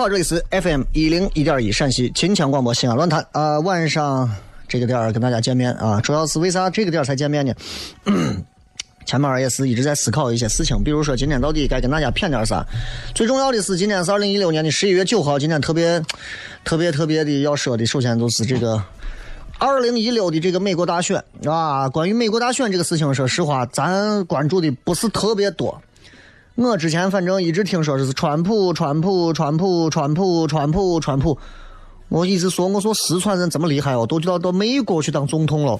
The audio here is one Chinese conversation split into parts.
好，这里是 FM 一零一点一陕西秦腔广播西安论坛啊、晚上这个点儿跟大家见面啊，主要是为啥这个点儿才见面呢？前面也是一直在思考一些事情，比如说今天到底该跟大家谝点啥。最重要的是，今天是二零一六年的十一月九号，今天特别特别特别的要说的，首先就是这个二零一六的这个美国大选啊。关于美国大选这个事情，说实话，咱关注的不是特别多。我之前反正一直听说是川普，川普，川普，川普，川普，川普。我一直说，我说四川人这么厉害哦，都到到美国去当总统了。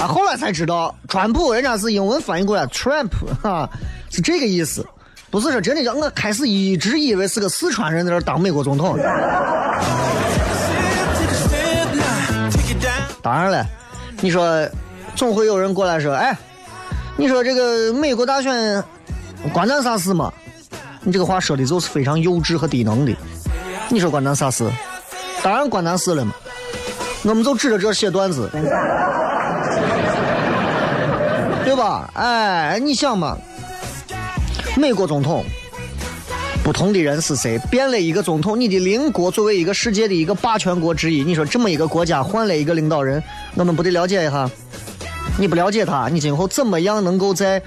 啊，后来才知道，川普人家是英文翻译过来，Trump 哈、是这个意思，不是说真的叫我开始一直以为是个四川人在那当美国总统。当然了，你说总会有人过来说，哎，你说这个美国大选关咱啥事嘛？你这个话说的就是非常幼稚和低能的。你说关咱啥事？当然关咱事了嘛。我们就指着这写段子，对吧？哎，你想嘛，美国总统。不同的人是谁？变了一个总统，你的邻国作为一个世界的一个霸权国之一，你说这么一个国家换了一个领导人，我们不得了解一下？你不了解他，你今后怎么样能够在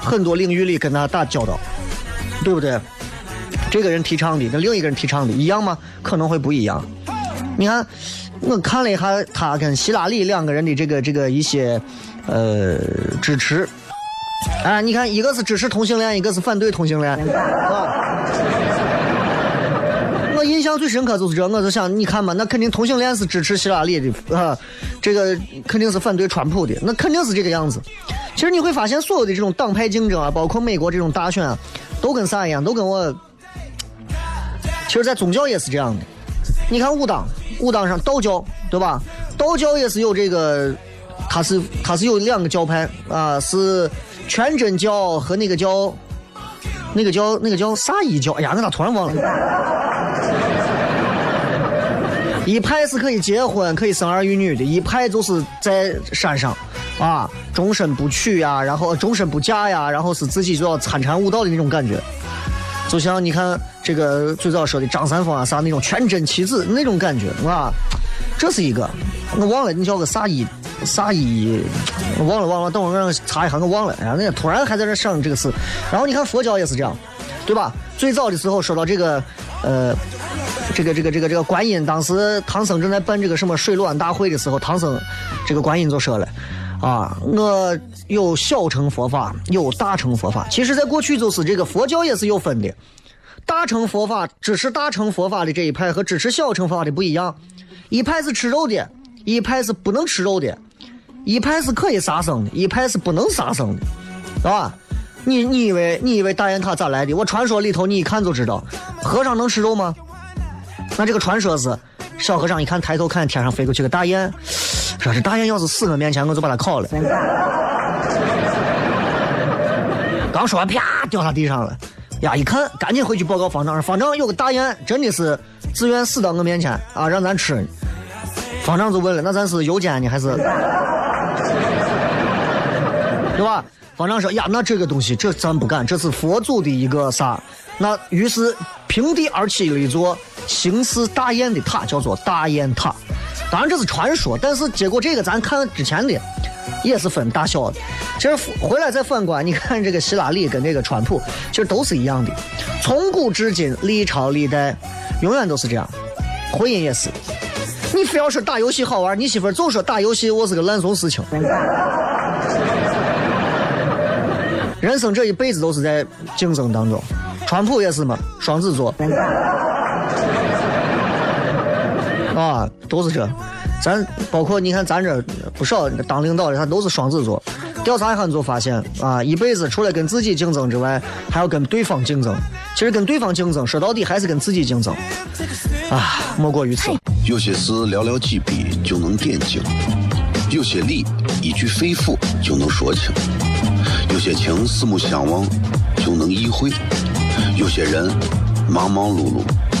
很多领域里跟他打交道，对不对？这个人提倡的跟另一个人提倡的一样吗？可能会不一样。你看，我看了一下他跟希拉里两个人的这个这个一些呃支持，哎，你看一个是支持同性恋，一个是反对同性恋，啊。我最深刻就是这，我就想，你看嘛，那肯定同性恋是支持希拉里的啊，这个肯定是反对川普的，那肯定是这个样子。其实你会发现，所有的这种党派竞争啊，包括美国这种大选啊，都跟啥一样？都跟我，其实，在宗教也是这样的。你看武当，武当上道教，对吧？道教也是有这个，它是它是有两个教派啊，是全真教和那个叫那个叫那个叫啥一教？哎呀，我咋突然忘了？一派是可以结婚、可以生儿育女的，一派就是在山上，啊，终身不娶呀，然后终身不嫁呀，然后是自己就要参禅悟道的那种感觉。就像你看这个最早说的张三丰啊啥那种全真七子那种感觉啊，这是一个，我忘了你叫个啥一啥一，我忘了忘了，等会儿让查一下，我忘了。哎呀，那突然还在这想这个事，然后你看佛教也是这样，对吧？最早的时候说到这个，呃。这个这个这个这个观音，当时唐僧正在办这个什么水陆安大会的时候，唐僧这个观音就说了，啊，我有小乘佛法，有大乘佛法。其实，在过去就是这个佛教也是有分的，大乘佛法支持大乘佛法的这一派和支持小乘佛法的不一样，一派是吃肉的，一派是不能吃肉的，一派是可以杀生的，一派是不能杀生的，啊？你你以为你以为大雁塔咋来的？我传说里头你一看就知道，和尚能吃肉吗？那这个传说是，小和尚一看抬头看天上飞过去个大雁，说这大雁要是死我面前，我就把它烤了。刚说完，啪掉下地上了。呀！一看，赶紧回去报告方丈。方丈有个大雁，真的是自愿死到我面前啊，让咱吃。方丈就问了：“那咱是油煎呢，还是？对吧？”方丈说：“呀，那这个东西，这咱不敢，这是佛祖的一个啥？那于是平地而起了一座形似大雁的塔，叫做大雁塔。当然这是传说，但是结果这个咱看之前的。”也是分大小的，其实回来再反观，你看这个希拉里跟这个川普，其实都是一样的。从古至今，历朝历代，永远都是这样。婚姻也是，你非要说打游戏好玩，你媳妇总说打游戏我是个烂怂事情。人生这一辈子都是在竞争当中，川普也是嘛，双子座，啊，都是这。咱包括你看，咱这不少当领导的，他都是双子座。调查一下你就发现啊，一辈子除了跟自己竞争之外，还要跟对方竞争。其实跟对方竞争，说到底还是跟自己竞争。啊，莫过于此。有些事寥寥几笔就能点睛，有些理一句肺腑就能说清，有些情四目相望就能意会，有些人忙忙碌碌。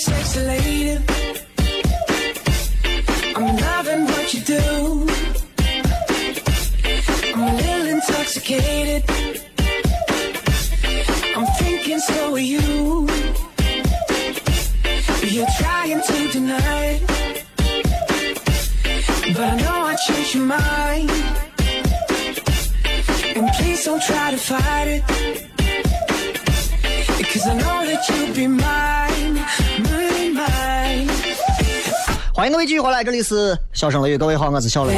Sexy lady. 续回来，这里是笑声雷雨，各位好，我是小雷。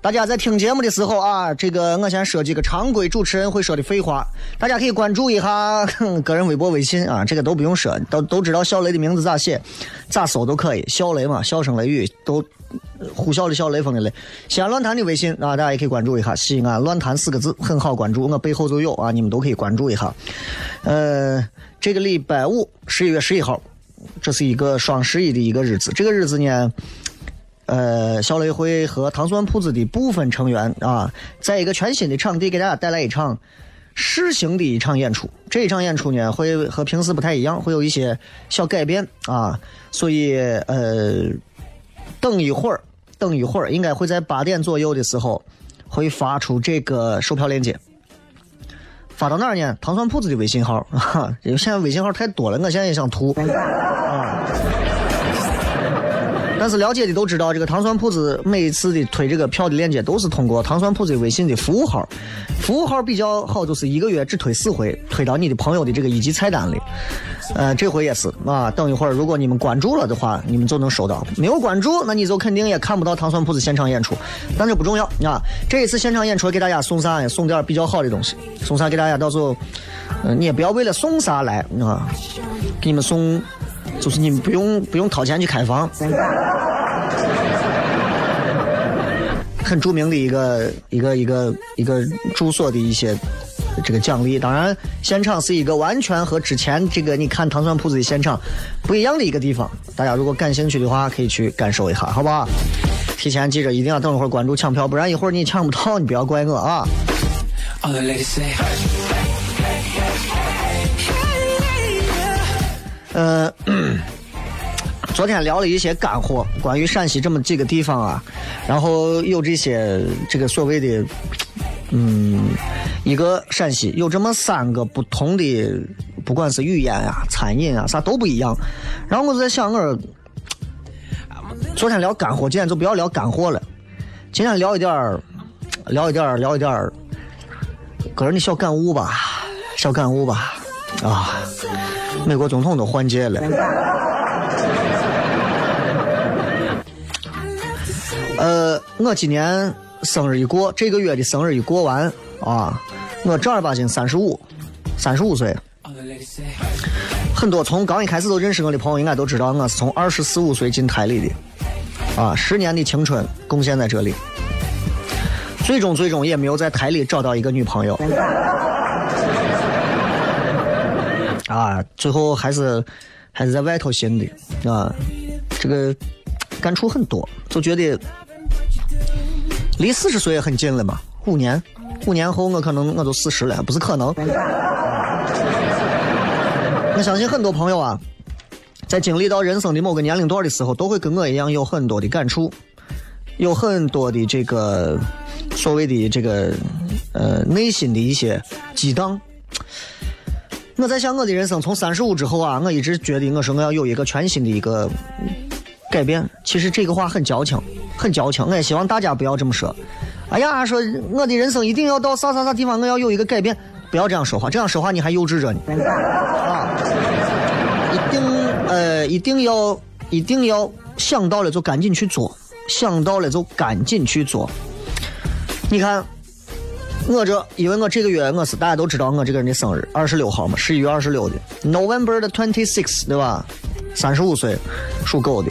大家在听节目的时候啊，这个我先说几个常规主持人会说的废话，大家可以关注一下 个人微博、微信啊，这个都不用说，都都知道小雷的名字咋写，咋搜都可以，小雷嘛，笑声雷雨都呼啸的小雷锋的雷。西安论坛的微信啊，大家也可以关注一下，西安论坛四个字很好关注，我背后就有啊，你们都可以关注一下。呃，这个礼拜五，十一月十一号，这是一个双十一的一个日子，这个日子呢。呃，小雷会和糖蒜铺子的部分成员啊，在一个全新的场地给大家带来一场试行的一场演出。这一场演出呢，会和平时不太一样，会有一些小改变啊。所以呃，等一会儿，等一会儿，应该会在八点左右的时候会发出这个售票链接。发到哪儿呢？糖蒜铺子的微信号啊，因为现在微信号太多了，我现在也想图。但是了解的都知道，这个糖蒜铺子每一次的推这个票的链接都是通过糖蒜铺子微信的服务号，服务号比较好，就是一个月只推四回，推到你的朋友的这个一级菜单里。呃，这回也是啊，等一会儿如果你们关注了的话，你们就能收到；没有关注，那你就肯定也看不到糖蒜铺子现场演出。但这不重要啊，这一次现场演出给大家送啥？送点比较好的东西，送啥给大家？到时候，嗯，你也不要为了送啥来啊，给你们送。就是你们不用不用掏钱去开房，很著名的一个一个一个一个住所的一些这个奖励。当然，现场是一个完全和之前这个你看糖蒜铺子的现场不一样的一个地方。大家如果感兴趣的话，可以去感受一下，好不好？提前记着，一定要等一会儿关注抢票，不然一会儿你抢不到，你不要怪我啊。All the 呃，昨天聊了一些干货，关于陕西这么几个地方啊，然后有这些这个所谓的，嗯，一个陕西有这么三个不同的，不管是语言啊、餐饮啊啥都不一样。然后我就在想，我昨天聊干货，今天就不要聊干货了，今天聊一点儿，聊一点儿，聊一点儿个人的小感悟吧，小感悟吧，啊。美国总统都换届了。呃，我今年生日一过，这个月的生日一过完啊，我正儿八经三十五，三十五岁。很多从刚一开始都认识我的朋友应该都知道，我是从二十四五岁进台里的，啊，十年的青春贡献在这里。最终最终也没有在台里找到一个女朋友。啊，最后还是还是在外头寻的啊，这个感触很多，就觉得离四十岁也很近了嘛，五年，五年后我可能我都四十了，不是可能。我相信很多朋友啊，在经历到人生的某个年龄段的时候，都会跟我一样有很多的感触，有很多的这个所谓的这个呃内心的一些激荡。我在想我的人生从三十五之后啊，我一直觉得我说我要有一个全新的一个改变。其实这个话很矫情，很矫情。我也希望大家不要这么说。哎呀，说我的人生一定要到啥啥啥地方，我要有一个改变。不要这样说话，这样说话你还幼稚着呢。啊，一定呃，一定要一定要想到了就赶紧去做，想到了就赶紧去做。你看，我这因为我这个月我是大家都知道我这个人的生日二十六号嘛，十一月二十六的，November 的 twenty six 对吧？三十五岁，属狗的。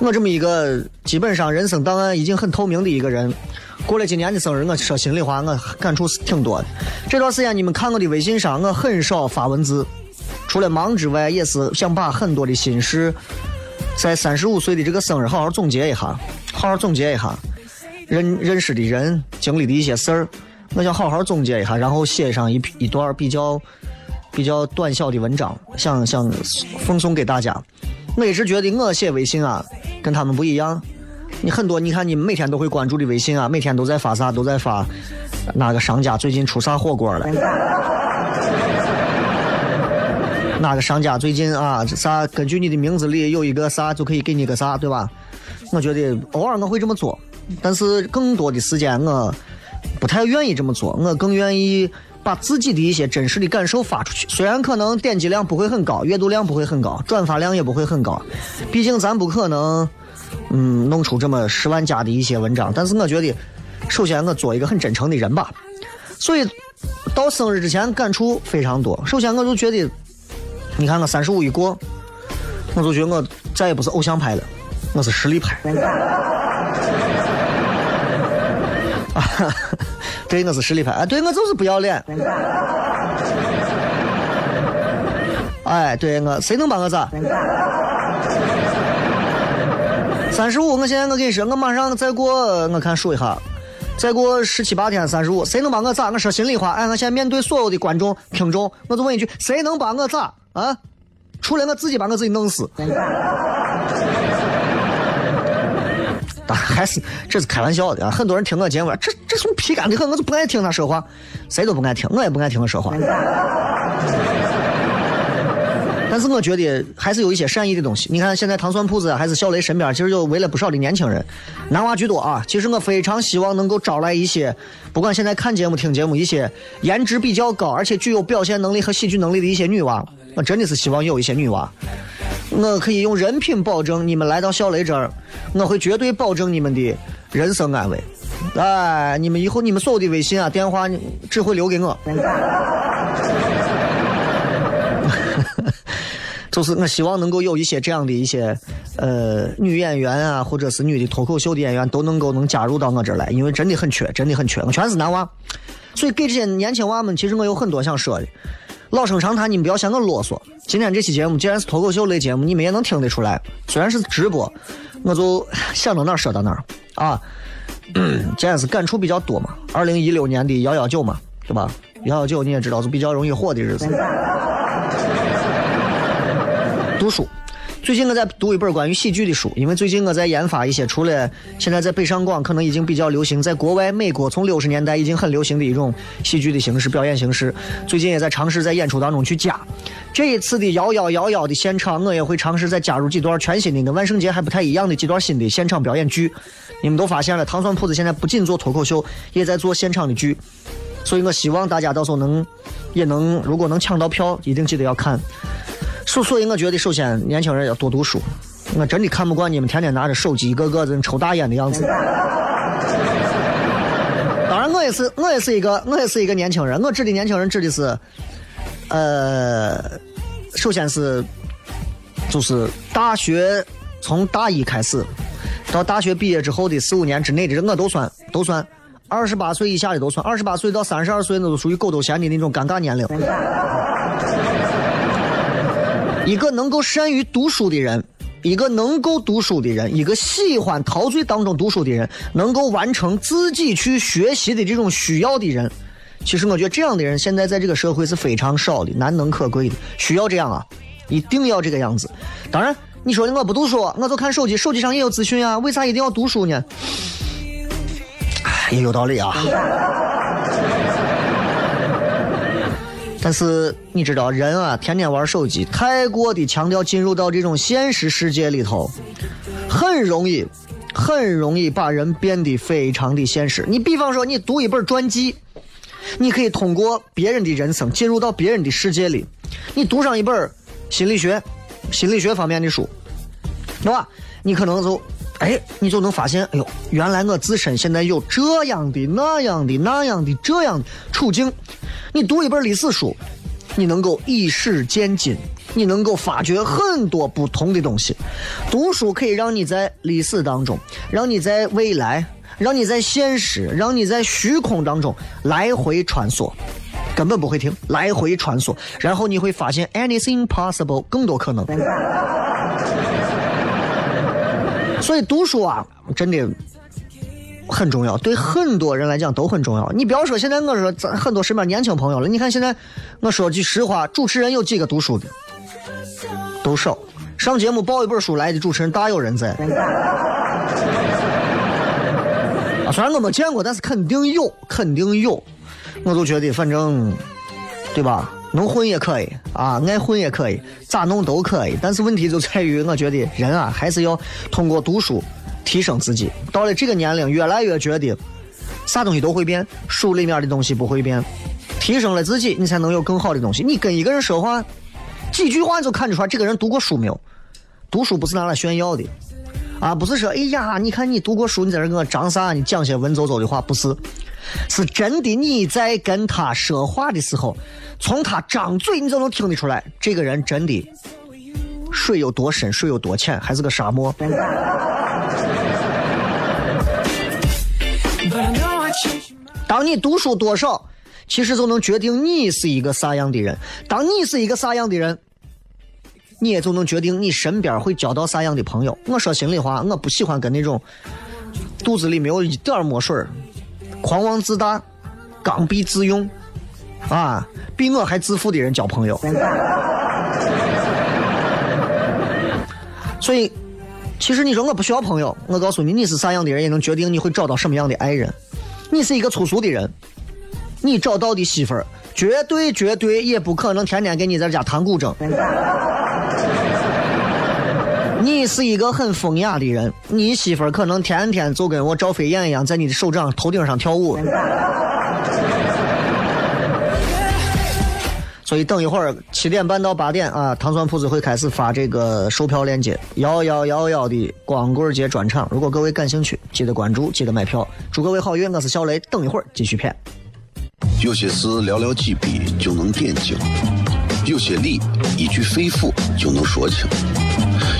我这么一个基本上人生档案已经很透明的一个人，过了今年的生日，我说心里话，我感触是挺多的。这段时间你们看我的微信上，我很少发文字，除了忙之外，也是想把很多的心事，在三十五岁的这个生日好好总结一下，好好总结一下，认认识的人经历的一些事儿，我想好好总结一下，然后写上一一段比较比较短小的文章，想想奉送给大家。我一直觉得我写微信啊，跟他们不一样。你很多，你看你每天都会关注的微信啊，每天都在发啥，都在发哪个商家最近出啥火锅了，哪个商家最近啊啥，根据你的名字里有一个啥就可以给你个啥，对吧？我觉得偶尔我会这么做，但是更多的时间我不太愿意这么做，我更愿意把自己的一些真实的感受发出去。虽然可能点击量不会很高，阅读量不会很高，转发量也不会很高，毕竟咱不可能，嗯，弄出这么十万加的一些文章。但是我觉得，首先我做一个很真诚的人吧。所以到生日之前感触非常多。首先我就觉得，你看我三十五一过，我就觉得我再也不是偶像派了，我是实力派。对，我是实力派。啊，对我就是不要脸。哎，对我，谁能把我咋？三十五，我现在我跟你说，我马上再过，我看数一下，再过十七八天，三十五，谁能把我咋？我说心里话，哎，我现在面对所有的观众听众，我就问一句，谁能把我咋？啊？除了我自己把我自己弄死。当然还是这是开玩笑的啊！很多人听我节目，这这种皮干的很，我就不爱听他说话，谁都不爱听，我也不爱听他说话。但是我觉得还是有一些善意的东西。你看现在糖蒜铺子还是小雷身边，其实就围了不少的年轻人，男娃居多啊。其实我非常希望能够招来一些，不管现在看节目、听节目，一些颜值比较高，而且具有表现能力和喜剧能力的一些女娃。我真的是希望有一些女娃。我可以用人品保证你们来到小雷这儿，我会绝对保证你们的人生安危。哎，你们以后你们所有的微信啊、电话只会留给我。就是我希望能够有一些这样的一些呃女演员啊，或者是女的脱口秀的演员都能够能加入到我这儿来，因为真的很缺，真的很缺，我全是男娃，所以给这些年轻娃们，其实我有很多想说的。老生常谈，你们不要嫌我啰嗦。今天这期节目既然是脱口秀类节目，你们也能听得出来，虽然是直播，我就想到哪儿说到哪儿啊。既然是感触比较多嘛，二零一六年的幺幺九嘛，对吧？幺幺九你也知道是比较容易火的日子。读书，最近我在读一本关于喜剧的书，因为最近我在研发一些除了现在在北上广可能已经比较流行，在国外美国从六十年代已经很流行的一种喜剧的形式表演形式，最近也在尝试在演出当中去加。这一次的幺幺幺幺的现场，我也会尝试再加入几段全新的跟万圣节还不太一样的几段新的现场表演剧。你们都发现了，糖蒜铺子现在不仅做脱口秀，也在做现场的剧，所以我希望大家到时候能也能，如果能抢到票，一定记得要看。所所以，我觉得首先年轻人要多读书。我真的看不惯你们天天拿着手机，一个个人抽大烟的样子。当然，我也是，我也是一个，我也是一个年轻人。我指的年轻人指的是，呃，首先是就是大学从大一开始到大学毕业之后的四五年之内的人，我都算都算。二十八岁以下的都算，二十八岁到三十二岁那都属于狗头衔的那种尴尬年龄。一个能够善于读书的人，一个能够读书的人，一个喜欢陶醉当中读书的人，能够完成自己去学习的这种需要的人，其实我觉得这样的人现在在这个社会是非常少的，难能可贵的。需要这样啊，一定要这个样子。当然，你说的我不读书，我就看手机，手机上也有资讯啊，为啥一定要读书呢？也有道理啊。但是你知道，人啊，天天玩手机，太过的强调进入到这种现实世界里头，很容易，很容易把人变得非常的现实。你比方说，你读一本传记，你可以通过别人的人生进入到别人的世界里。你读上一本心理学、心理学方面的书，对吧？你可能就，哎，你就能发现，哎呦，原来我自身现在有这样的、那样的、那样的这样的处境。你读一本历史书，你能够以史见今，你能够发掘很多不同的东西。读书可以让你在历史当中，让你在未来，让你在现实，让你在虚空当中来回穿梭，根本不会停，来回穿梭，然后你会发现 anything possible，更多可能。所以读书啊，真的。很重要，对很多人来讲都很重要。你不要说现在我说咱很多身边年轻朋友了，你看现在我说句实话，主持人有几个读书的，都少。上节目报一本书来的主持人大有人在。啊，虽然我没见过，但是肯定有，肯定有。我就觉得反正，对吧？能混也可以啊，爱混也可以，咋弄都可以。但是问题就在于，我觉得人啊，还是要通过读书。提升自己，到了这个年龄，越来越觉得啥东西都会变，书里面的东西不会变。提升了自己，你才能有更好的东西。你跟一个人说话，几句话就看得出来这个人读过书没有。读书不是拿来炫耀的，啊，不是说哎呀，你看你读过书，你在这跟我张啥？你讲些文绉绉的话，不是，是真的。你在跟他说话的时候，从他张嘴，你就能听得出来，这个人真的水有多深，水有多浅，还是个沙漠。当你读书多少，其实就能决定你是一个啥样的人。当你是一个啥样的人，你也就能决定你身边会交到啥样的朋友。我说心里话，我不喜欢跟那种肚子里没有一点墨水狂妄自大、刚愎自用啊，比我还自负的人交朋友。所以。其实你说我不需要朋友，我告诉你，你是啥样的人，也能决定你会找到什么样的爱人。你是一个粗俗的人，你找到的媳妇儿绝对绝对也不可能天天跟你在家弹古筝。你是一个很风雅的人，你媳妇儿可能天天就跟我赵飞燕一样，在你的手掌头顶上跳舞。所以等一会儿七点半到八点啊，糖蒜铺子会开始发这个售票链接，幺幺幺幺的光棍节专场。如果各位感兴趣，记得关注，记得买票。祝各位好运，我是小雷。等一会儿继续骗。有些事寥寥几笔就能点睛，有些理一句肺腑就能说清，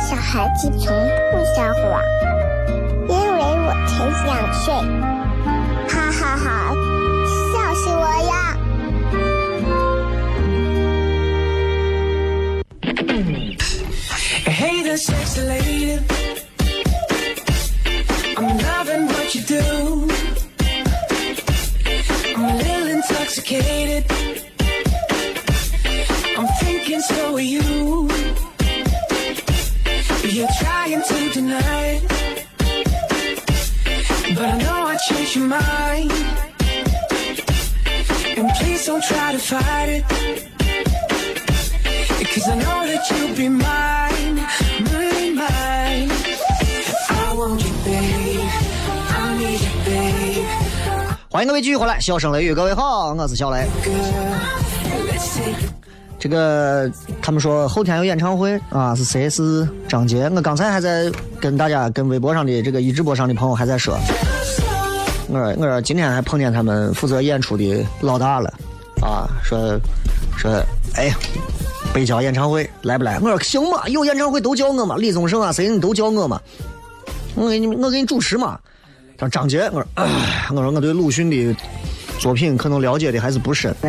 小孩子从不撒谎，因为我才想睡。哈哈哈，笑死我呀！try to fight it. Cause I know that you'll be mine, mine, mine. I want you, babe. 欢迎各位继续回来，笑声雷雨，各位好，我是小雷。这个他们说后天有演唱会啊，是谁？是张杰。我刚才还在跟大家、跟微博上的这个一直播上的朋友还在说，我说我说今天还碰见他们负责演出的老大了。啊，说说哎，北郊演唱会来不来？我说行嘛，有演唱会都叫我嘛，李宗盛啊，谁你都叫我嘛，我给你我给你主持嘛。他说张杰，我说我说我对鲁迅的作品可能了解的还是不深。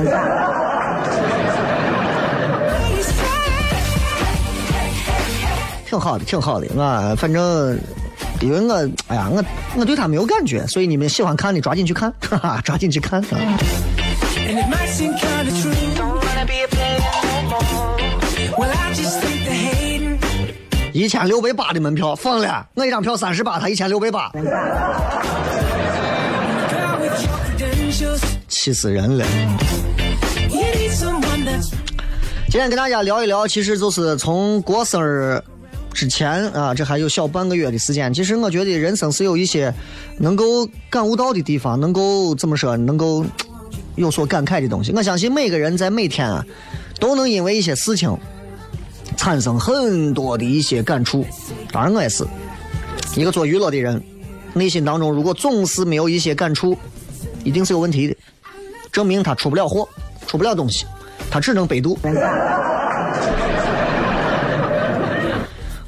挺好的，挺好的。我反正，因为我，哎呀，我我对他没有感觉，所以你们喜欢看的抓紧去看，哈哈，抓紧去看。啊 might seem kind of true. Don't wanna be a player. Well, that's 一千六百八的门票疯了，我一张票三十八，他一千六百八，气死人了。今天跟大家聊一聊，其实就是从过生日之前啊，这还有小半个月的时间。其实我觉得人生是有一些能够感悟到的地方，能够怎么说，能够。有所感慨的东西。我相信每个人在每天啊，都能因为一些事情产生很多的一些感触。当然，我也是一个做娱乐的人，内心当中如果总是没有一些感触，一定是有问题的，证明他出不了货，出不了东西。他只能百度。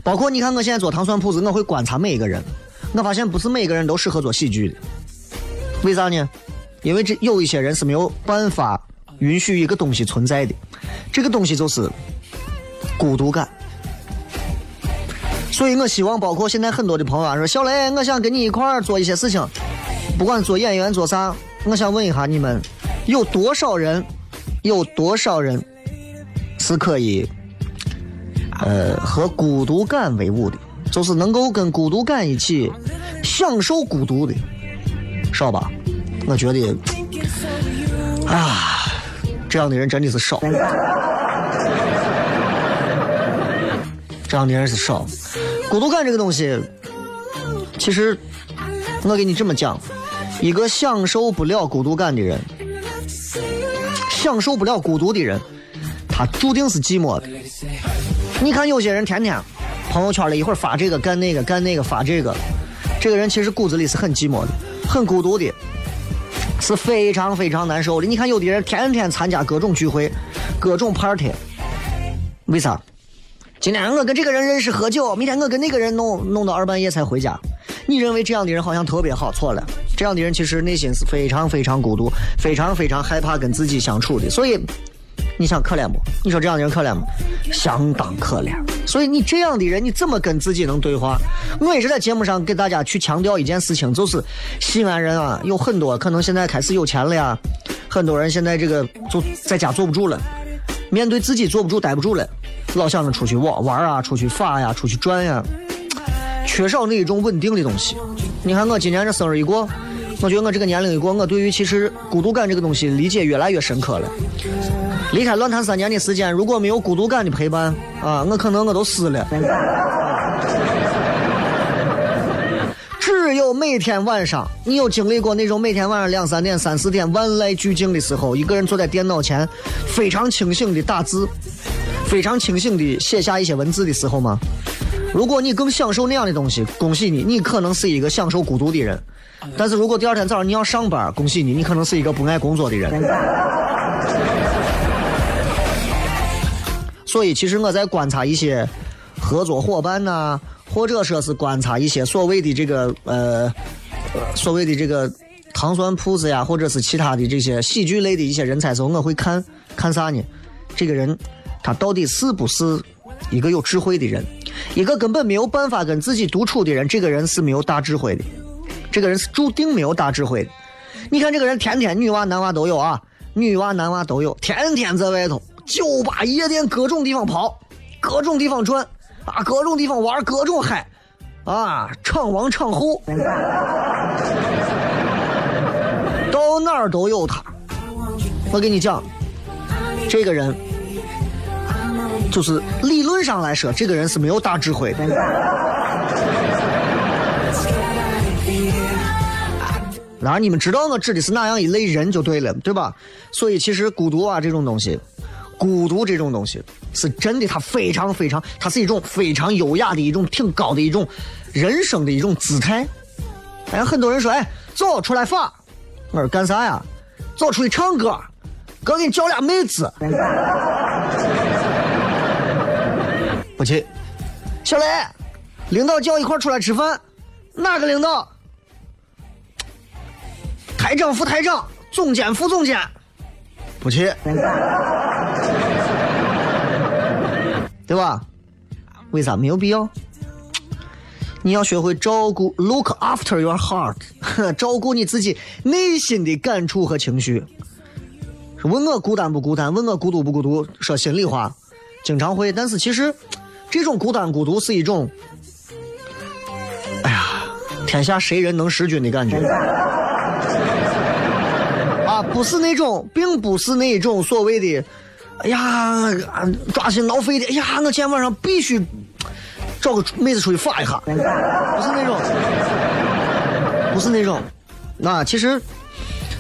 包括你看，我现在做糖蒜铺子，我会观察每一个人，我发现不是每个人都适合做喜剧的。为啥呢？因为这有一些人是没有办法允许一个东西存在的，这个东西就是孤独感。所以我希望，包括现在很多的朋友啊，说小雷，我想跟你一块做一些事情，不管做演员做啥，我想问一下你们，有多少人？有多少人是可以，呃，和孤独感为伍的，就是能够跟孤独感一起享受孤独的，少吧？我觉得，啊，这样的人真的是少，这样的人是少。孤独感这个东西，其实我给你这么讲，一个享受不了孤独感的人。享受不了孤独的人，他注定是寂寞的。你看有些人天天朋友圈里一会儿发这个干那个干那个发这个，这个人其实骨子里是很寂寞的，很孤独的，是非常非常难受的。你看有的人天天参加各种聚会、各种 party，为啥？今天我跟这个人认识喝酒，明天我跟那个人弄弄到二半夜才回家。你认为这样的人好像特别好，错了。这样的人其实内心是非常非常孤独，非常非常害怕跟自己相处的。所以，你想可怜不？你说这样的人可怜不？相当可怜。所以你这样的人，你怎么跟自己能对话？我也是在节目上给大家去强调一件事情，就是西安人啊，有很多可能现在开始有钱了呀，很多人现在这个就在家坐不住了，面对自己坐不住、待不住了，老想着出去玩玩啊，出去耍呀，出去转呀，缺少那一种稳定的东西。你看我今年这生日一过，我觉得我这个年龄一过，我对于其实孤独感这个东西理解越来越深刻了。离开乱谈三年的时间，如果没有孤独感的陪伴啊，我可能我都死了。只有每天晚上，你有经历过那种每天晚上两三点、三四点万籁俱静的时候，一个人坐在电脑前，非常清醒的打字，非常清醒的写下一些文字的时候吗？如果你更享受那样的东西，恭喜你，你可能是一个享受孤独的人。但是如果第二天早上你要上班，恭喜你，你可能是一个不爱工作的人。所以，其实我在观察一些合作伙伴呐、或者说是观察一些所谓的这个呃，所谓的这个糖酸铺子呀，或者是其他的这些喜剧类的一些人才时候，我会看看啥呢？这个人他到底是不是一个有智慧的人？一个根本没有办法跟自己独处的人，这个人是没有大智慧的，这个人是注定没有大智慧的。你看这个人天天女娃男娃都有啊，女娃男娃都有，天天在外头。酒吧、夜店各种地方跑，各种地方转，啊，各种地方玩，各种嗨，啊，场王场后，到哪儿都有他。我跟你讲，这个人就是理论上来说，这个人是没有大智慧的。当然，你们知道我指的是哪样一类人就对了，对吧？所以，其实孤独啊这种东西。孤独这种东西是真的，它非常非常，它是一种非常优雅的一种挺高的一种人生的一种姿态。哎，很多人说，哎，走出来发，我说干啥呀？走出去唱歌，哥给你叫俩妹子。不去。小雷，领导叫一块出来吃饭，哪个领导？台长、副台长、总监、副总监。不去，对吧？为啥没有必要？你要学会照顾，look after your heart，照顾你自己内心的感触和情绪。问我孤单不孤单？问我孤独不孤独？说心里话，经常会。但是其实，这种孤单孤独是一种，哎呀，天下谁人能识君的感觉。啊，不是那种，并不是那种所谓的，哎呀，抓心挠肺的，哎呀，我今天晚上必须找个妹子出去耍一下，不是那种，不是那种，那其实，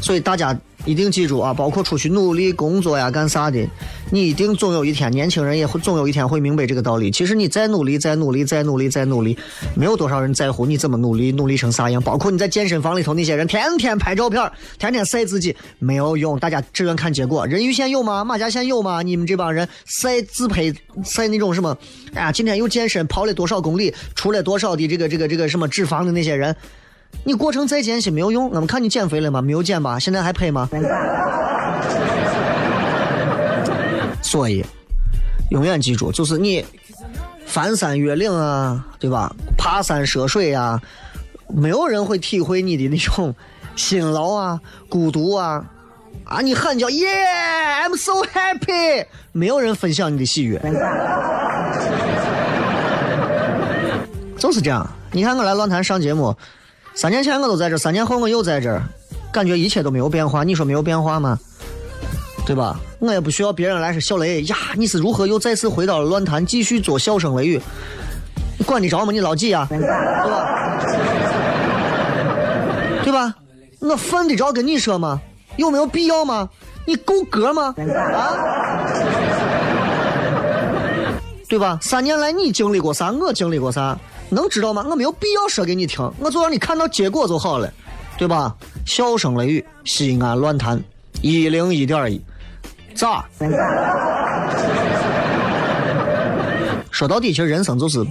所以大家。一定记住啊！包括出去努力工作呀，干啥的，你一定总有一天，年轻人也会总有一天会明白这个道理。其实你再努力，再努力，再努力，再努力，没有多少人在乎你怎么努力，努力成啥样。包括你在健身房里头那些人，天天拍照片，天天晒自己，没有用。大家只愿看结果。人鱼线有吗？马甲线有吗？你们这帮人晒自拍，晒那种什么？哎呀，今天又健身，跑了多少公里，出了多少的这个这个这个什么脂肪的那些人。你过程再艰辛没有用，我们看你减肥了吗？没有减吧？现在还拍吗？所以，永远记住，就是你翻山越岭啊，对吧？爬山涉水啊，没有人会体会你的那种辛劳啊、孤独啊啊！你喊叫耶，I'm so happy，没有人分享你的喜悦，就是这样。你看我来论坛上节目。三年前我都在这，三年后我又在这，感觉一切都没有变化。你说没有变化吗？对吧？我也不需要别人来说小雷呀，你是如何又再次回到了乱坛，继续做笑声雷雨？你管得着吗？你老几呀？对吧？对吧？我犯得着跟你说吗？有没有必要吗？你够格吗？啊？对吧？三年来你经历过啥？我经历过啥？能知道吗？我没有必要说给你听，我就让你看到结果就好了，对吧？笑声雷雨，西安乱谈一零一点一，咋？说到底，其实人生就是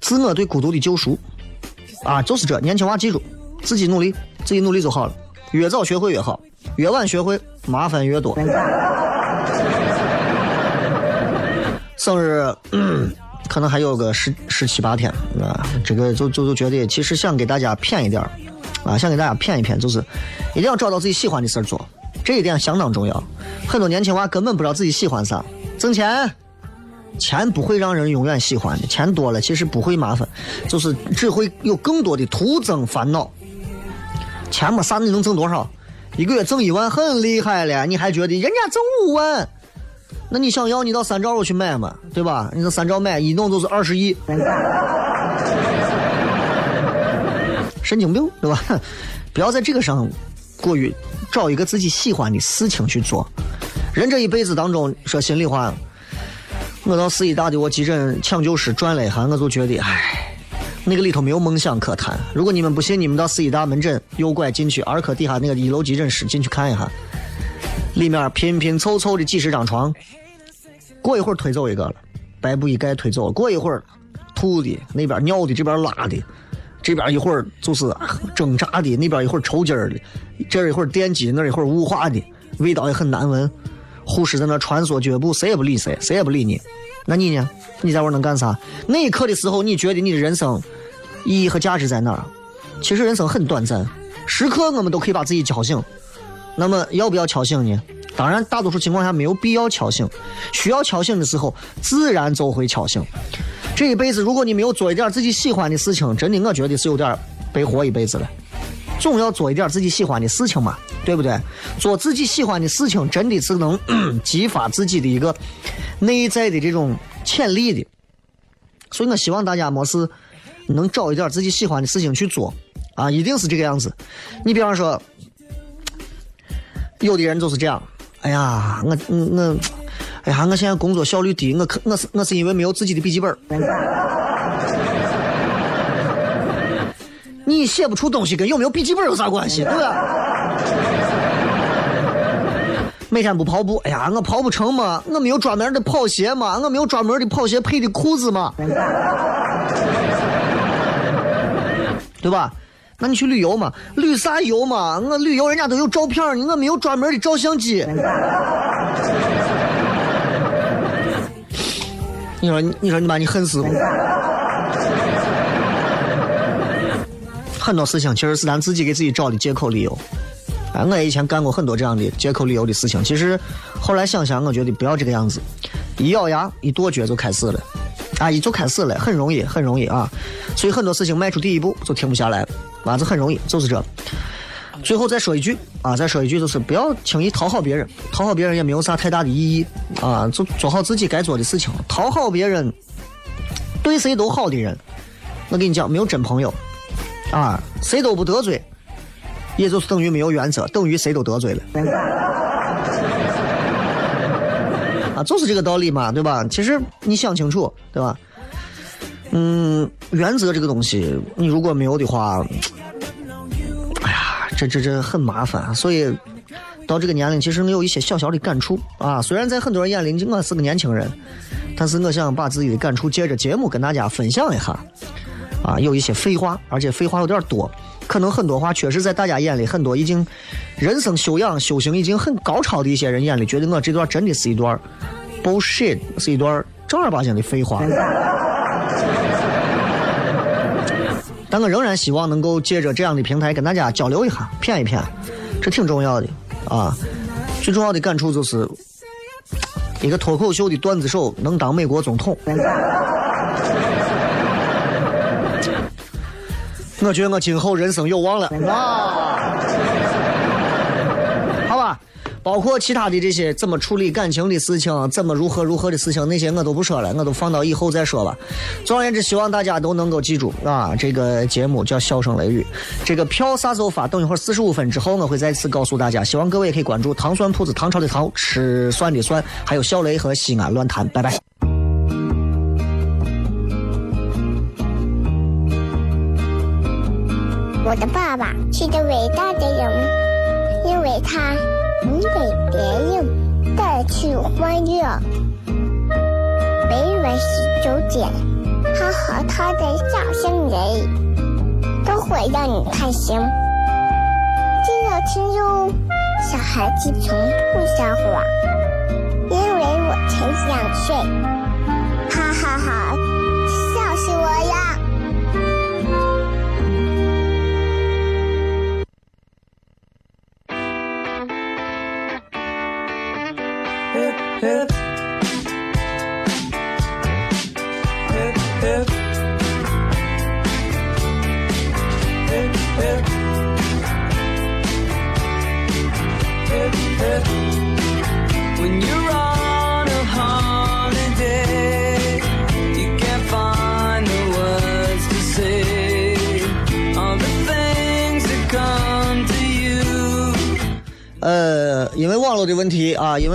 自我对孤独的救赎啊，就是这。年轻娃记住，自己努力，自己努力就好了。越早学会越好，越晚学会麻烦越多。生日、可能还有个十十七八天啊，这个就就就觉得其实想给大家骗一点啊，想给大家骗一骗，就是一定要找到自己喜欢的事儿做，这一点相当重要。很多年轻娃根本不知道自己喜欢啥，挣钱。钱不会让人永远喜欢的，钱多了其实不会麻烦，就是只会有更多的徒增烦恼。钱嘛，啥你能挣多少？一个月挣一万很厉害了，你还觉得人家挣五万？那你想要你到三兆我去买嘛，对吧？你到三兆买一弄就是二十亿，神经病对吧？不要在这个上过于找一个自己喜欢的事情去做。人这一辈子当中，说心里话。我到四医大的我急诊抢救室转了一下，我就觉得，唉，那个里头没有梦想可谈。如果你们不信，你们到四医大门诊右拐进去，儿科底下那个一楼急诊室进去看一下，里面拼拼凑凑的几十张床，过一会儿推走一个了，白布一盖推走了。过一会儿，吐的那边尿的这边拉的，这边一会儿就是挣扎的，那边一会儿抽筋儿的，这儿一会儿电击，那一会儿雾化的，味道也很难闻。护士在那穿梭脚步，谁也不理谁，谁也不理你。那你呢？你在玩能干啥？那一刻的时候，你觉得你的人生意义和价值在哪儿？其实人生很短暂，时刻我们都可以把自己敲醒。那么要不要敲醒呢？当然，大多数情况下没有必要敲醒。需要敲醒的时候，自然就会敲醒。这一辈子，如果你没有做一点自己喜欢的事情，真的我觉得是有点白活一辈子了。总要做一点自己喜欢的事情嘛。对不对？做自己喜欢的事情，真的是能激发自己的一个内在的这种潜力的。所以我希望大家没事能找一点自己喜欢的事情去做啊，一定是这个样子。你比方说，有的人就是这样，哎呀，我我，哎呀，我现在工作效率低，我可我是我是因为没有自己的笔记本。你写不出东西跟有没有笔记本有啥关系？对吧？每天不跑步，哎呀，我跑不成嘛，我没有专门的跑鞋嘛，我没有专门的跑鞋配的裤子嘛，对吧？那你去旅游嘛，旅啥游嘛？我旅游人家都有照片呢，我没有专门的照相机。你说，你说你把你恨死？很多事情其实是咱自己给自己找的借口理由。哎，我以前干过很多这样的借口理由的事情。其实后来想想，我觉得不要这个样子，一咬牙一跺脚就开始了，啊，一就开始了，很容易，很容易啊。所以很多事情迈出第一步就停不下来了，啊，这很容易，就是这。最后再说一句啊，再说一句，就是不要轻易讨好别人，讨好别人也没有啥太大的意义啊，就做好自己该做的事情。讨好别人，对谁都好的人，我跟你讲，没有真朋友。啊，谁都不得罪，也就是等于没有原则，等于谁都得罪了。啊，就是这个道理嘛，对吧？其实你想清楚，对吧？嗯，原则这个东西，你如果没有的话，这这这很麻烦。啊所以到这个年龄，其实我有一些小小的感触啊。虽然在很多人眼里，我是个年轻人，但是我想把自己的感触借着节目跟大家分享一下。啊，有一些废话，而且废话有点多，可能很多话确实在大家眼里，很多已经人生修养、修行已经很高超的一些人眼里，觉得我这段真的是一段 bullshit，是一段正儿八经的废话。但我仍然希望能够借着这样的平台跟大家交流一下，骗一骗，这挺重要的啊。最重要的感触就是，一个脱口秀的段子手能当美国总统。我觉得我今后人生有望了！包括其他的这些怎么处理感情的事情，怎么如何如何的事情，那些我都不说了，我都放到以后再说吧。总而言之，希望大家都能够记住啊，这个节目叫《笑声雷雨》，这个票啥时候发？等一会儿四十五分之后，我会再次告诉大家。希望各位可以关注糖蒜铺子，唐朝的糖，吃蒜的蒜，还有小雷和西安乱谈。拜拜。我的爸爸是个伟大的人，因为他你给别人带去欢乐。每晚十九点，他和他的笑声人，都会让你开心。记得听哟，小孩子从不撒谎。因为我才两岁，哈哈哈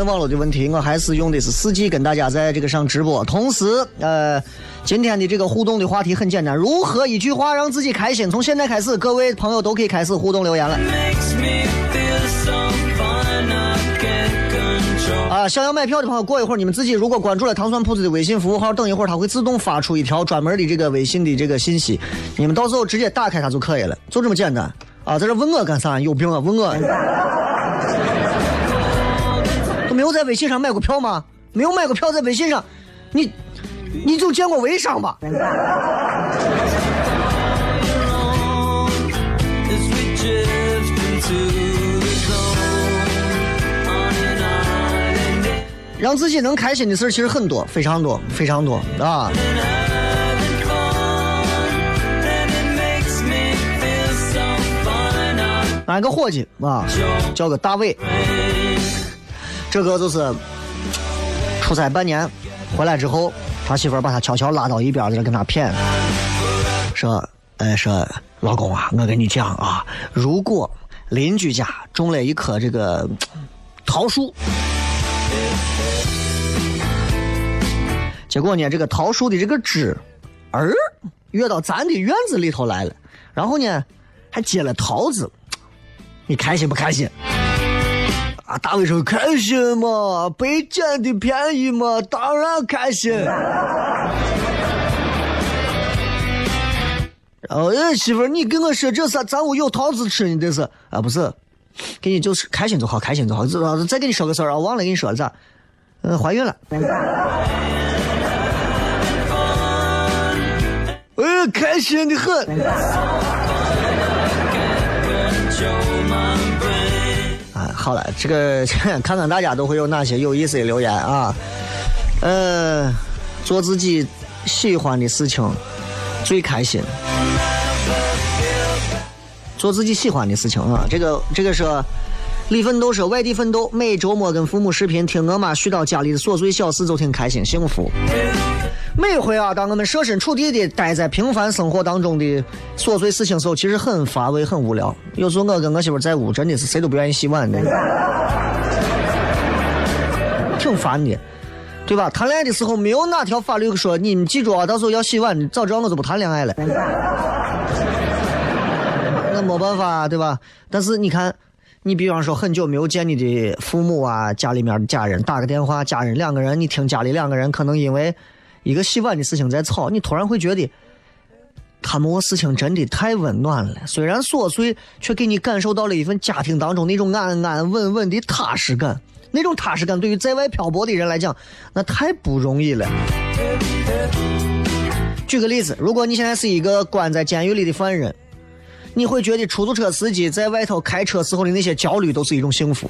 网络的问题，我还是用的是四 G 跟大家在这个上直播。同时，呃，今天的这个互动的话题很简单，如何一句话让自己开心？从现在开始，各位朋友都可以开始互动留言了。啊，想要买票的朋友，过一会儿你们自己如果关注了糖蒜铺子的微信服务号，等一会儿它会自动发出一条专门的这个微信的这个信息，你们到时候直接打开它就可以了，就这么简单啊！在这问我干啥？有病啊？问我？都没有在微信上买过票吗？没有买过票，在微信上，你你就见过微商吧？让自己能开心的事儿其实很多，非常多，非常多啊！having fun, and it makes me feel so fine. I 俺个伙计啊，叫个大伟，这个就是出差半年回来之后，他媳妇把他悄悄拉到一边，在那跟他谝，说，哎，说老公啊，我跟你讲啊，如果邻居家种了一棵这个桃树，结果呢，这个桃树的这个枝儿越到咱的院子里头来了，然后呢，还结了桃子，你开心不开心？啊，大卫说开心嘛，被捡的便宜嘛，当然开心。然后，哎，媳妇儿，你跟我说这啥？咱屋有桃子吃呢，这是啊？不是，给你就是开心就好，开心就好。这再给你说个事儿啊，忘了跟你说了咋？嗯，怀孕了。哎，开心的很。好了，这个看看大家都会有哪些有意思的留言啊。呃，做自己喜欢的事情最开心。做自己喜欢的事情啊，这个这个是李奋斗说，外地奋斗，每周末跟父母视频，听我妈絮叨家里的琐碎小事，就挺开心幸福。每回啊，当我们设身处地的待在平凡生活当中的琐碎事情时候，其实很乏味、很无聊。有时候我跟我媳妇在屋，真的是谁都不愿意洗碗的，挺烦的，对吧？谈恋爱的时候没有哪条法律说你们记住啊，到时候要洗碗，早知道我就不谈恋爱了。那没办法，对吧？但是你看，你比方说很久没有见你的父母啊，家里面的家人打个电话，家人两个人，你听家里两个人可能因为一个洗碗的事情在吵，你突然会觉得他们事情真的太温暖了。虽然琐碎，却给你感受到了一份家庭当中那种安安稳稳的踏实感。那种踏实感对于在外漂泊的人来讲，那太不容易了。举个例子，如果你现在是一个关在监狱里的犯人，你会觉得出租车司机在外头开车时候的那些焦虑都是一种幸福。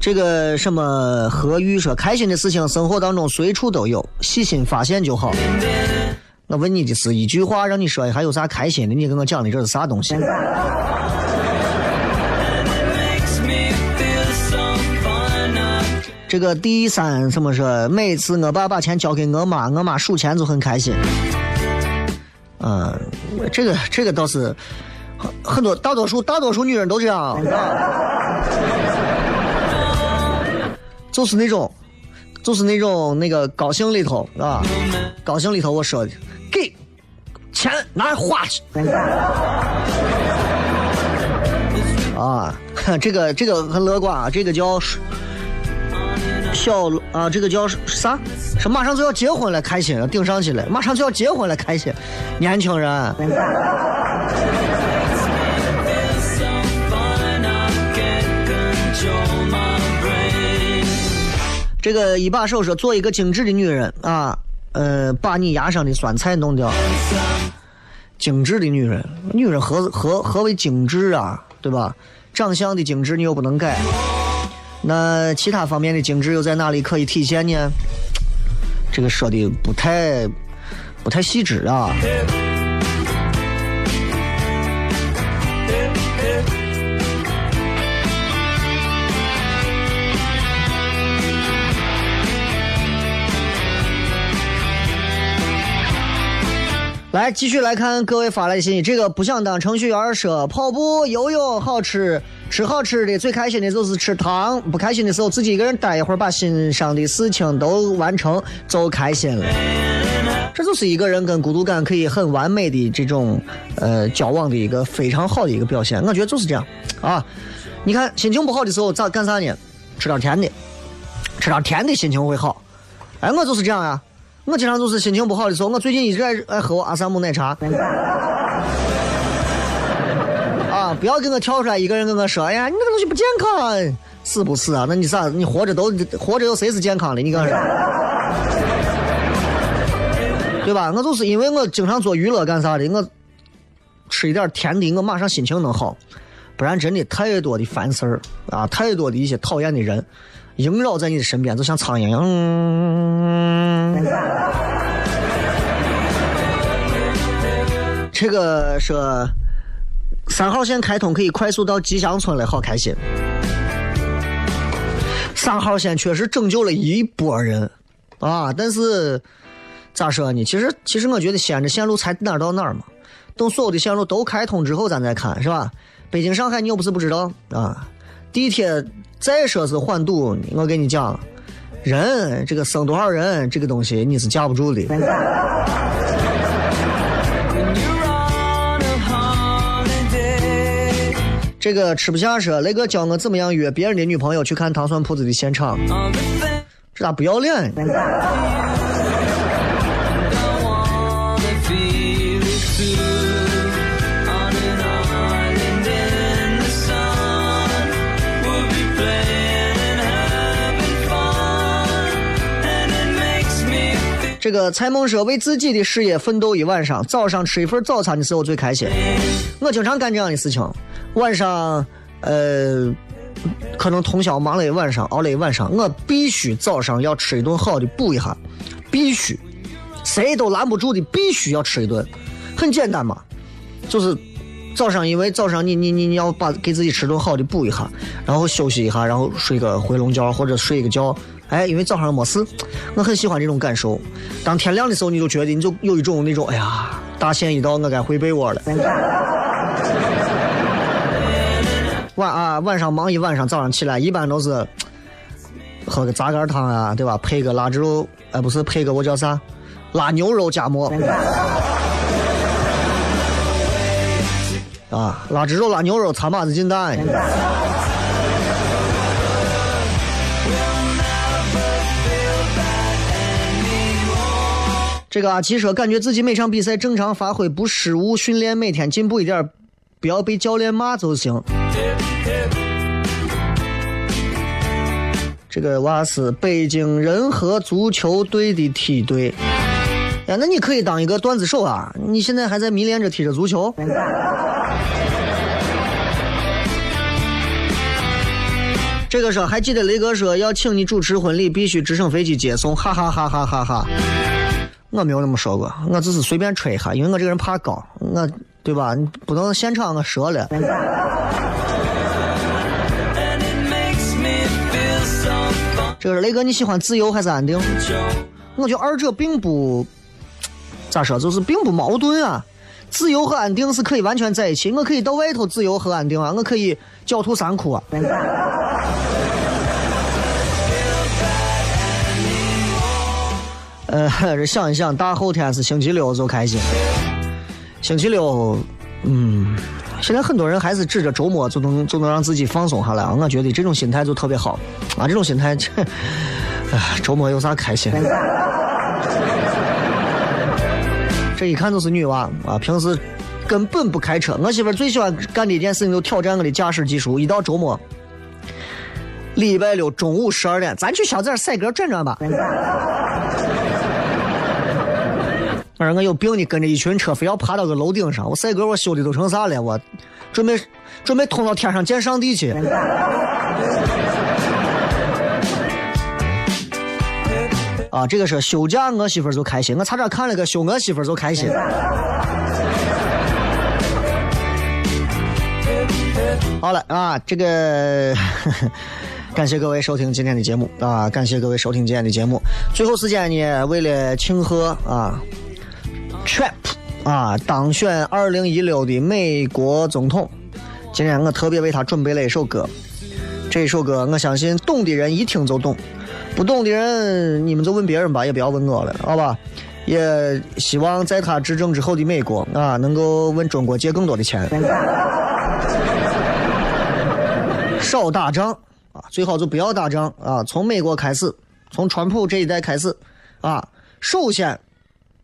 这个什么何玉说，开心的事情生活当中随处都有，细心发现就好。我问你的是一句话，让你说还有啥开心的？你跟我讲的这是啥东西？这个第三什么说，每次我爸把钱交给我妈，我妈数钱就很开心。嗯，这个这个倒是很多，大多数大多数女人都这样，就是那种，就是那种那个高兴里头啊，高兴里头我说的，给钱拿花去。啊，这个这个很乐观啊，这个叫小啊，这个叫啥？是马上就要结婚了，开心，顶上去了，马上就要结婚了，开心。年轻人，这个一把手说，做一个精致的女人啊，呃，把你牙上的酸菜弄掉。精致的女人，女人何何何为精致啊？对吧？长相的精致你又不能改，那其他方面的精致又在哪里可以体现呢？这个说的不太不太细致啊。来，继续来看各位发来的信息。这个不想当程序员说，跑步、游泳好吃，吃好吃的最开心的就是吃糖，不开心的时候自己一个人待一会儿，把心上的事情都完成，就开心了。这就是一个人跟孤独感可以很完美的这种呃交往的一个非常好的一个表现。我觉得就是这样啊。你看心情不好的时候咋干啥呢？吃点甜的，吃点甜的心情会好。哎，我就是这样呀。我经常就是心情不好的时候，我最近一直爱爱喝我阿萨姆奶茶。啊，不要给我跳出来一个人跟我说，哎呀，你这个东西不健康，是不是啊？那你啥？你活着都活着有谁是健康的？你跟我说，对吧？我就是因为我经常做娱乐干啥的，我吃一点甜的，我马上心情能好。不然真的太多的烦事儿啊，太多的一些讨厌的人。萦绕在你的身边，就像苍蝇一样。这个说三号线开通可以快速到吉祥村了，好开心。三号线确实拯救了一波人啊，但是咋说呢？其实其实我觉得西安这线路才哪儿到哪儿嘛，等所有的线路都开通之后，咱再看是吧？北京、上海你又不是不知道啊，地铁。再说是缓堵，我跟你讲，人这个生多少人，这个东西你是架不住的。这个吃不下说，雷哥教我怎么样约别人的女朋友去看糖蒜铺子的现场，这咋不要脸？这个蔡梦说：“为自己的事业奋斗一晚上，早上吃一份早餐的时候最开心。我经常干这样的事情。晚上，呃，可能通宵忙了一晚上，熬了一晚上，我必须早上要吃一顿好的补一下，必须，谁都拦不住的，必须要吃一顿。很简单嘛，就是早上，因为早上你你你你要把给自己吃顿好的补一下，然后休息一下，然后睡个回笼觉或者睡一个觉。”哎，因为早上没事，我很喜欢这种感受。当天亮的时候，你就觉得你就有一种那种，哎呀，大限一到，我该回被窝了。晚啊，晚上忙一晚上，早上起来一般都是喝个杂干汤啊，对吧？配个腊汁肉，哎，不是配个我叫啥？腊牛肉夹馍。啊，腊汁肉、腊牛肉，擦把子进蛋。这个阿奇说，感觉自己每场比赛正常发挥，不失误，训练每天进步一点，不要被教练骂就行。这个娃是北京人和足球队的梯队，呀，那你可以当一个段子手啊！你现在还在迷恋着踢着足球？这个说还记得雷哥说要请你主持婚礼，必须直升飞机接送，哈哈哈哈哈哈。我没有那么说过，我只是随便吹一下，因为我这个人怕高，我对吧？你不能现场我说了。这个雷哥，你喜欢自由还是安定？我觉得二者并不咋说，就是并不矛盾啊。自由和安定是可以完全在一起，我可以到外头自由和安定啊，我可以狡兔三窟啊。呃，这 想一想，大后天是星期六就开心。星期六，嗯，现在很多人还是指着周末就能就能让自己放松下来啊。我觉得这种心态就特别好啊，这种心态，哎，周末有啥开心？这一看就是女娃啊，平时根本不开车。我媳妇最喜欢干的一件事情，就挑战我的驾驶技术。一到周末，礼拜六中午十二点，咱去小寨赛格转转吧。我说我有病，你跟着一群车非要爬到个楼顶上，我赛格我修的都成啥了？我准备准备通到天上见上帝去。啊，这个是休假，我媳妇儿就开心。我差点看了个休，我媳妇儿就开心。好了啊，这个感谢各位收听今天的节目啊，感谢各位收听今天的节目。最后时间呢，为了庆贺啊，Trump 啊当选二零一六的美国总统，今天我特别为他准备了一首歌。这首歌我相信懂的人一听就懂，不懂的人你们就问别人吧，也不要问我了，好吧？也希望在他执政之后的美国啊，能够问中国借更多的钱。少打仗啊，最好就不要打仗啊！从美国开始，从川普这一代开始啊，首先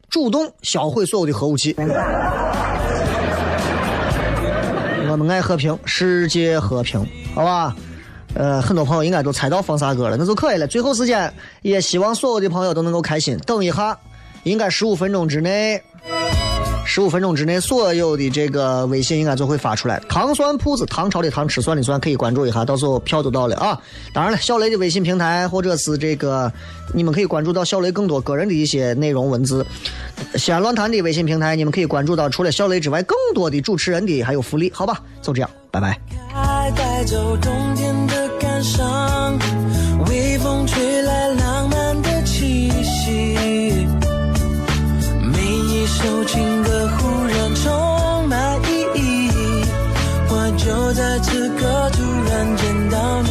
主动销毁所有的核武器。我们爱和平，世界和平，好吧？呃，很多朋友应该都猜到放啥歌了，那就可以了。最后时间，也希望所有的朋友都能够开心。等一下，应该十五分钟之内。十五分钟之内，所有的这个微信应该就会发出来。糖酸铺子，唐朝的糖，吃酸的酸，可以关注一下，到时候票都到了啊。当然了，小雷的微信平台或者是这个，你们可以关注到小雷更多个人的一些内容文字。西安乱谈的微信平台，你们可以关注到除了小雷之外更多的主持人的还有福利，好吧？就这样，拜拜。带走冬天的感伤，微风吹来浪漫的气息，每一首情。我在此刻突然见到。